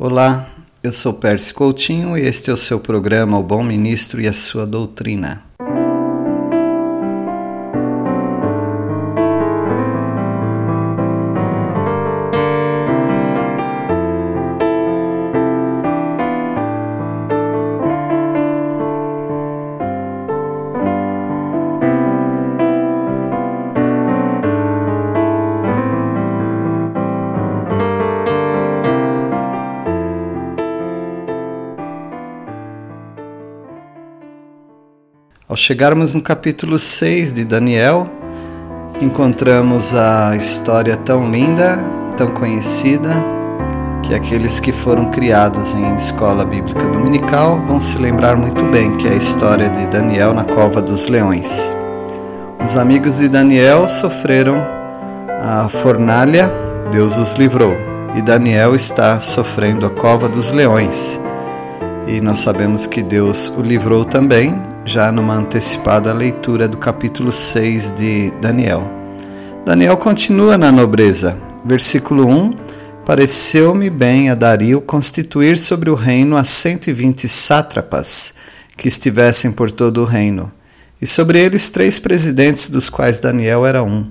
Olá, eu sou Pérez Coutinho e este é o seu programa O Bom Ministro e a Sua Doutrina. Chegarmos no capítulo 6 de Daniel, encontramos a história tão linda, tão conhecida, que aqueles que foram criados em escola bíblica dominical vão se lembrar muito bem, que é a história de Daniel na cova dos leões. Os amigos de Daniel sofreram a fornalha, Deus os livrou, e Daniel está sofrendo a cova dos leões. E nós sabemos que Deus o livrou também já numa antecipada leitura do capítulo 6 de Daniel. Daniel continua na nobreza. Versículo 1: Pareceu-me bem a Dario constituir sobre o reino as 120 sátrapas que estivessem por todo o reino, e sobre eles três presidentes, dos quais Daniel era um,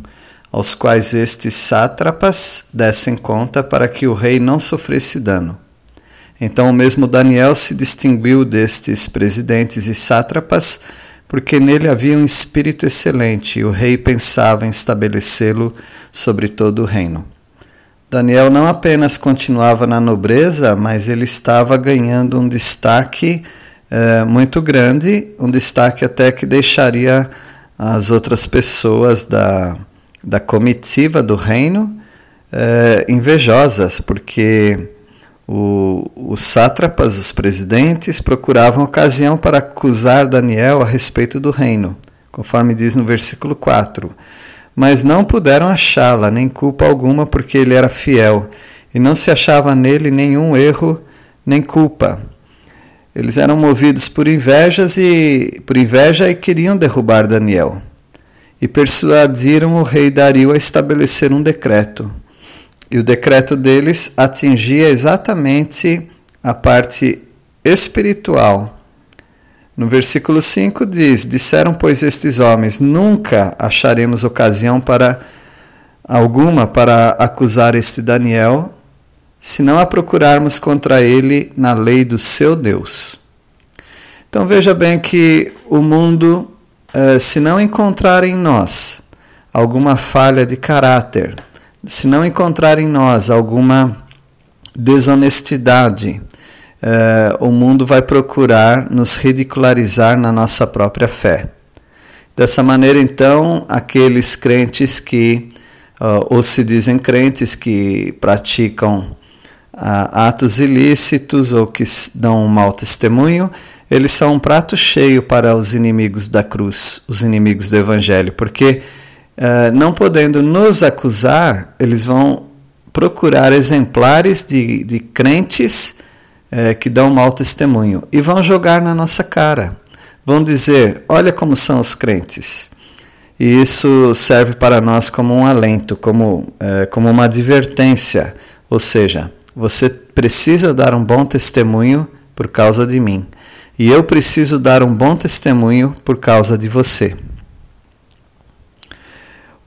aos quais estes sátrapas dessem conta para que o rei não sofresse dano. Então, mesmo Daniel se distinguiu destes presidentes e sátrapas, porque nele havia um espírito excelente e o rei pensava em estabelecê-lo sobre todo o reino. Daniel não apenas continuava na nobreza, mas ele estava ganhando um destaque eh, muito grande, um destaque até que deixaria as outras pessoas da, da comitiva do reino eh, invejosas, porque o, os sátrapas, os presidentes, procuravam ocasião para acusar Daniel a respeito do reino, conforme diz no versículo 4. Mas não puderam achá-la, nem culpa alguma, porque ele era fiel, e não se achava nele nenhum erro nem culpa. Eles eram movidos por invejas e por inveja e queriam derrubar Daniel. E persuadiram o rei Dario a estabelecer um decreto e o decreto deles atingia exatamente a parte espiritual. No versículo 5 diz: Disseram, pois, estes homens: Nunca acharemos ocasião para alguma para acusar este Daniel, se não a procurarmos contra ele na lei do seu Deus. Então veja bem que o mundo, eh, se não encontrar em nós alguma falha de caráter, se não encontrar em nós alguma desonestidade, uh, o mundo vai procurar nos ridicularizar na nossa própria fé. Dessa maneira, então, aqueles crentes que, uh, ou se dizem crentes que praticam uh, atos ilícitos ou que dão um mau testemunho, eles são um prato cheio para os inimigos da cruz, os inimigos do Evangelho, porque uh, não podendo nos acusar, eles vão procurar exemplares de, de crentes uh, que dão mau testemunho e vão jogar na nossa cara. Vão dizer: olha como são os crentes. E isso serve para nós como um alento, como, uh, como uma advertência. Ou seja, você precisa dar um bom testemunho por causa de mim. E eu preciso dar um bom testemunho por causa de você.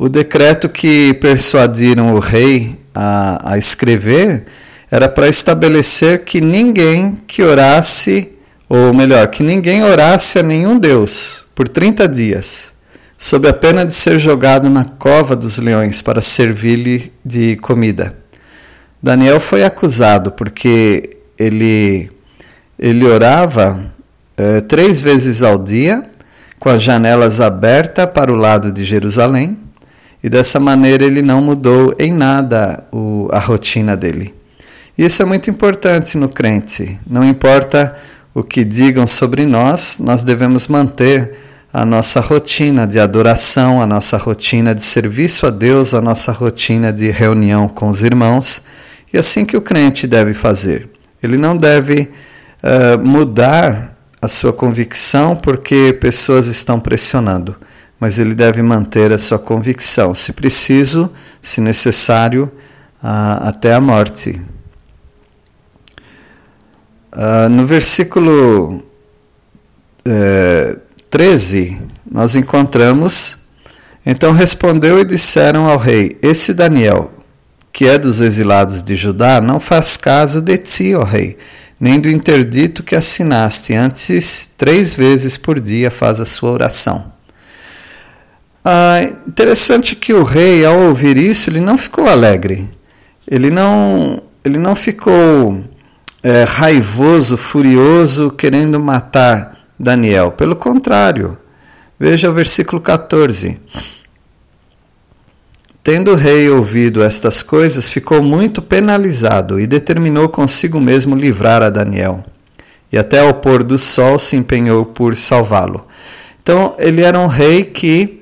O decreto que persuadiram o rei a, a escrever era para estabelecer que ninguém que orasse, ou melhor, que ninguém orasse a nenhum Deus por 30 dias, sob a pena de ser jogado na cova dos leões para servir-lhe de comida. Daniel foi acusado porque ele, ele orava eh, três vezes ao dia, com as janelas abertas para o lado de Jerusalém e dessa maneira ele não mudou em nada o, a rotina dele. Isso é muito importante no crente. Não importa o que digam sobre nós, nós devemos manter a nossa rotina de adoração, a nossa rotina de serviço a Deus, a nossa rotina de reunião com os irmãos. E assim que o crente deve fazer. Ele não deve uh, mudar a sua convicção porque pessoas estão pressionando mas ele deve manter a sua convicção, se preciso, se necessário, até a morte. Uh, no versículo é, 13, nós encontramos: Então respondeu e disseram ao rei: Esse Daniel, que é dos exilados de Judá, não faz caso de ti, ó rei, nem do interdito que assinaste. Antes, três vezes por dia faz a sua oração. Ah, interessante que o rei, ao ouvir isso, ele não ficou alegre. Ele não, ele não ficou é, raivoso, furioso, querendo matar Daniel. Pelo contrário, veja o versículo 14. Tendo o rei ouvido estas coisas, ficou muito penalizado e determinou consigo mesmo livrar a Daniel. E até ao pôr do sol se empenhou por salvá-lo. Então, ele era um rei que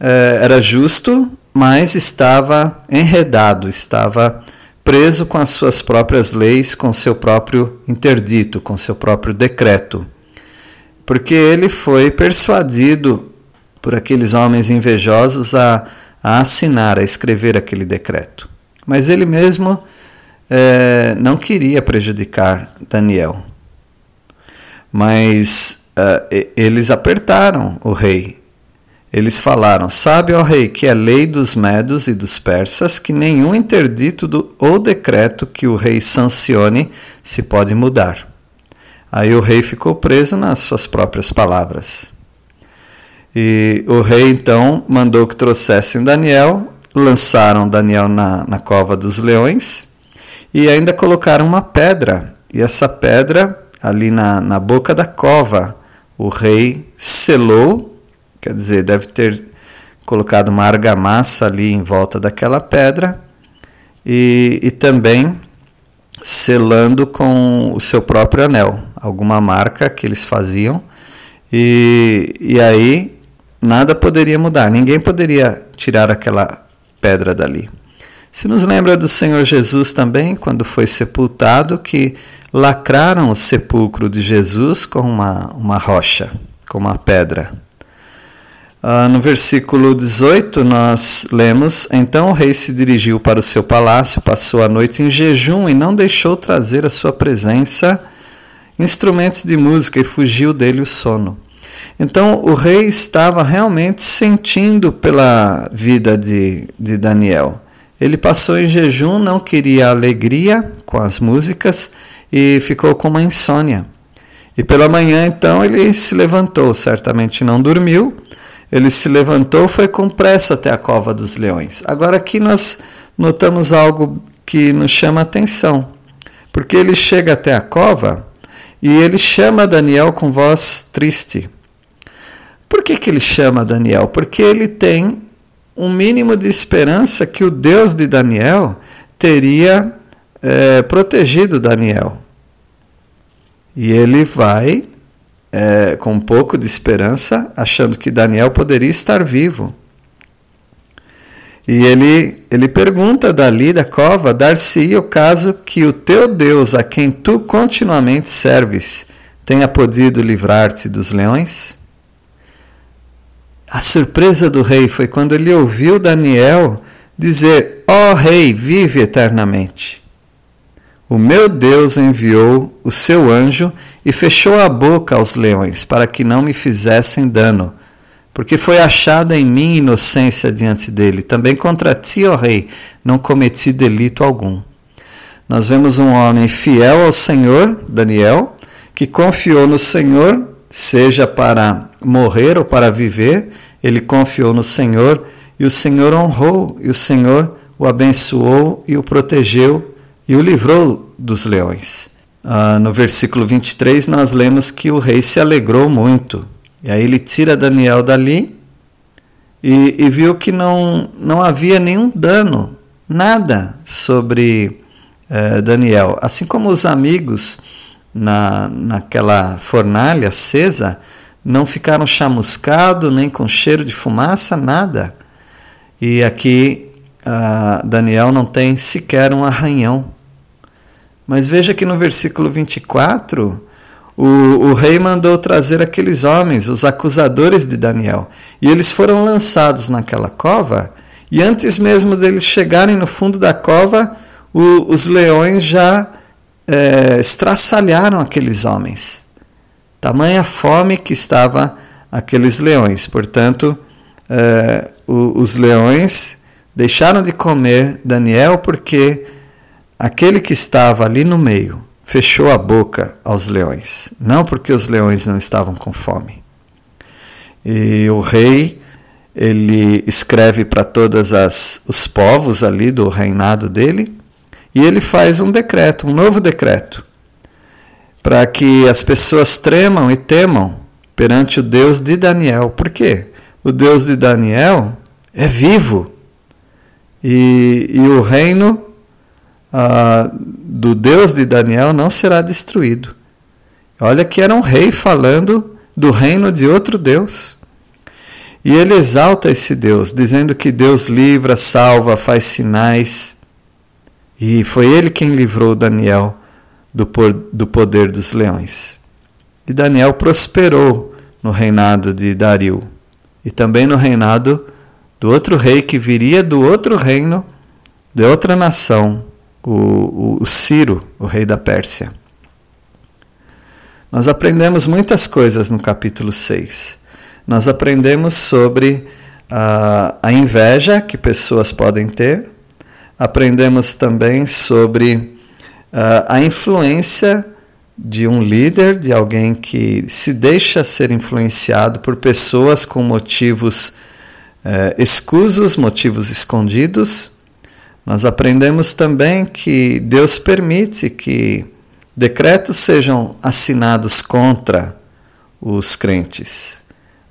era justo, mas estava enredado, estava preso com as suas próprias leis, com seu próprio interdito, com seu próprio decreto. Porque ele foi persuadido por aqueles homens invejosos a, a assinar, a escrever aquele decreto. Mas ele mesmo é, não queria prejudicar Daniel. Mas uh, eles apertaram o rei eles falaram: Sabe, ó rei, que é lei dos medos e dos persas que nenhum interdito do, ou decreto que o rei sancione se pode mudar. Aí o rei ficou preso nas suas próprias palavras. E o rei então mandou que trouxessem Daniel, lançaram Daniel na, na cova dos leões e ainda colocaram uma pedra. E essa pedra, ali na, na boca da cova, o rei selou Quer dizer, deve ter colocado uma argamassa ali em volta daquela pedra e, e também selando com o seu próprio anel, alguma marca que eles faziam. E, e aí nada poderia mudar, ninguém poderia tirar aquela pedra dali. Se nos lembra do Senhor Jesus também, quando foi sepultado, que lacraram o sepulcro de Jesus com uma, uma rocha, com uma pedra. Uh, no versículo 18, nós lemos: Então o rei se dirigiu para o seu palácio, passou a noite em jejum e não deixou trazer à sua presença instrumentos de música e fugiu dele o sono. Então o rei estava realmente sentindo pela vida de, de Daniel. Ele passou em jejum, não queria alegria com as músicas e ficou com uma insônia. E pela manhã, então, ele se levantou, certamente não dormiu ele se levantou, foi com pressa até a cova dos leões. Agora aqui nós notamos algo que nos chama atenção, porque ele chega até a cova e ele chama Daniel com voz triste. Por que, que ele chama Daniel? Porque ele tem um mínimo de esperança que o Deus de Daniel teria é, protegido Daniel. E ele vai é, com um pouco de esperança, achando que Daniel poderia estar vivo. E ele, ele pergunta dali da cova: dar-se-ia o caso que o teu Deus, a quem tu continuamente serves, tenha podido livrar-te dos leões? A surpresa do rei foi quando ele ouviu Daniel dizer: Ó oh, rei, vive eternamente. O meu Deus enviou o seu anjo e fechou a boca aos leões, para que não me fizessem dano, porque foi achada em mim inocência diante dele. Também contra ti, ó rei, não cometi delito algum. Nós vemos um homem fiel ao Senhor, Daniel, que confiou no Senhor, seja para morrer ou para viver, ele confiou no Senhor e o Senhor honrou, e o Senhor o abençoou e o protegeu e o livrou dos leões. Uh, no versículo 23, nós lemos que o rei se alegrou muito. E aí ele tira Daniel dali e, e viu que não, não havia nenhum dano, nada sobre uh, Daniel. Assim como os amigos na, naquela fornalha acesa não ficaram chamuscados, nem com cheiro de fumaça, nada. E aqui uh, Daniel não tem sequer um arranhão mas veja que no versículo 24, o, o rei mandou trazer aqueles homens, os acusadores de Daniel, e eles foram lançados naquela cova, e antes mesmo deles chegarem no fundo da cova, o, os leões já é, estraçalharam aqueles homens. Tamanha fome que estava aqueles leões. Portanto, é, o, os leões deixaram de comer Daniel porque aquele que estava ali no meio fechou a boca aos leões, não porque os leões não estavam com fome. E o rei ele escreve para todos os povos ali do reinado dele e ele faz um decreto, um novo decreto, para que as pessoas tremam e temam perante o Deus de Daniel. Por quê? O Deus de Daniel é vivo e, e o reino ah, do Deus de Daniel não será destruído. Olha que era um rei falando do reino de outro Deus. E ele exalta esse Deus, dizendo que Deus livra, salva, faz sinais. E foi ele quem livrou Daniel do, do poder dos leões. E Daniel prosperou no reinado de Dario e também no reinado do outro rei que viria do outro reino, de outra nação, o, o Ciro, o rei da Pérsia. Nós aprendemos muitas coisas no capítulo 6. Nós aprendemos sobre a, a inveja que pessoas podem ter, aprendemos também sobre a influência de um líder, de alguém que se deixa ser influenciado por pessoas com motivos eh, escusos, motivos escondidos. Nós aprendemos também que Deus permite que decretos sejam assinados contra os crentes.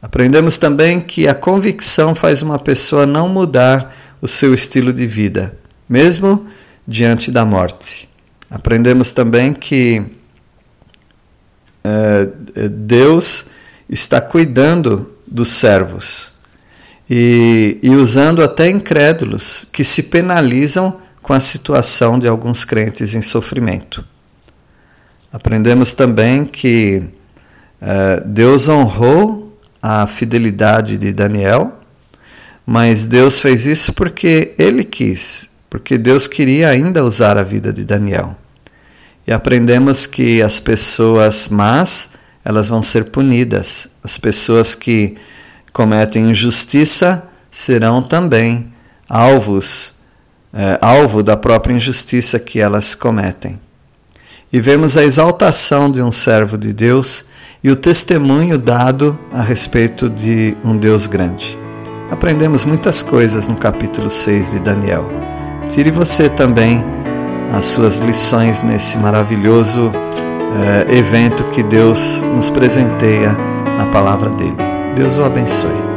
Aprendemos também que a convicção faz uma pessoa não mudar o seu estilo de vida, mesmo diante da morte. Aprendemos também que uh, Deus está cuidando dos servos e, e usando até incrédulos que se penalizam com a situação de alguns crentes em sofrimento. Aprendemos também que uh, Deus honrou a fidelidade de Daniel, mas Deus fez isso porque ele quis, porque Deus queria ainda usar a vida de Daniel. E aprendemos que as pessoas más, elas vão ser punidas. As pessoas que cometem injustiça serão também alvos, é, alvo da própria injustiça que elas cometem. E vemos a exaltação de um servo de Deus e o testemunho dado a respeito de um Deus grande. Aprendemos muitas coisas no capítulo 6 de Daniel. Tire você também as suas lições nesse maravilhoso eh, evento que Deus nos presenteia na palavra dele. Deus o abençoe.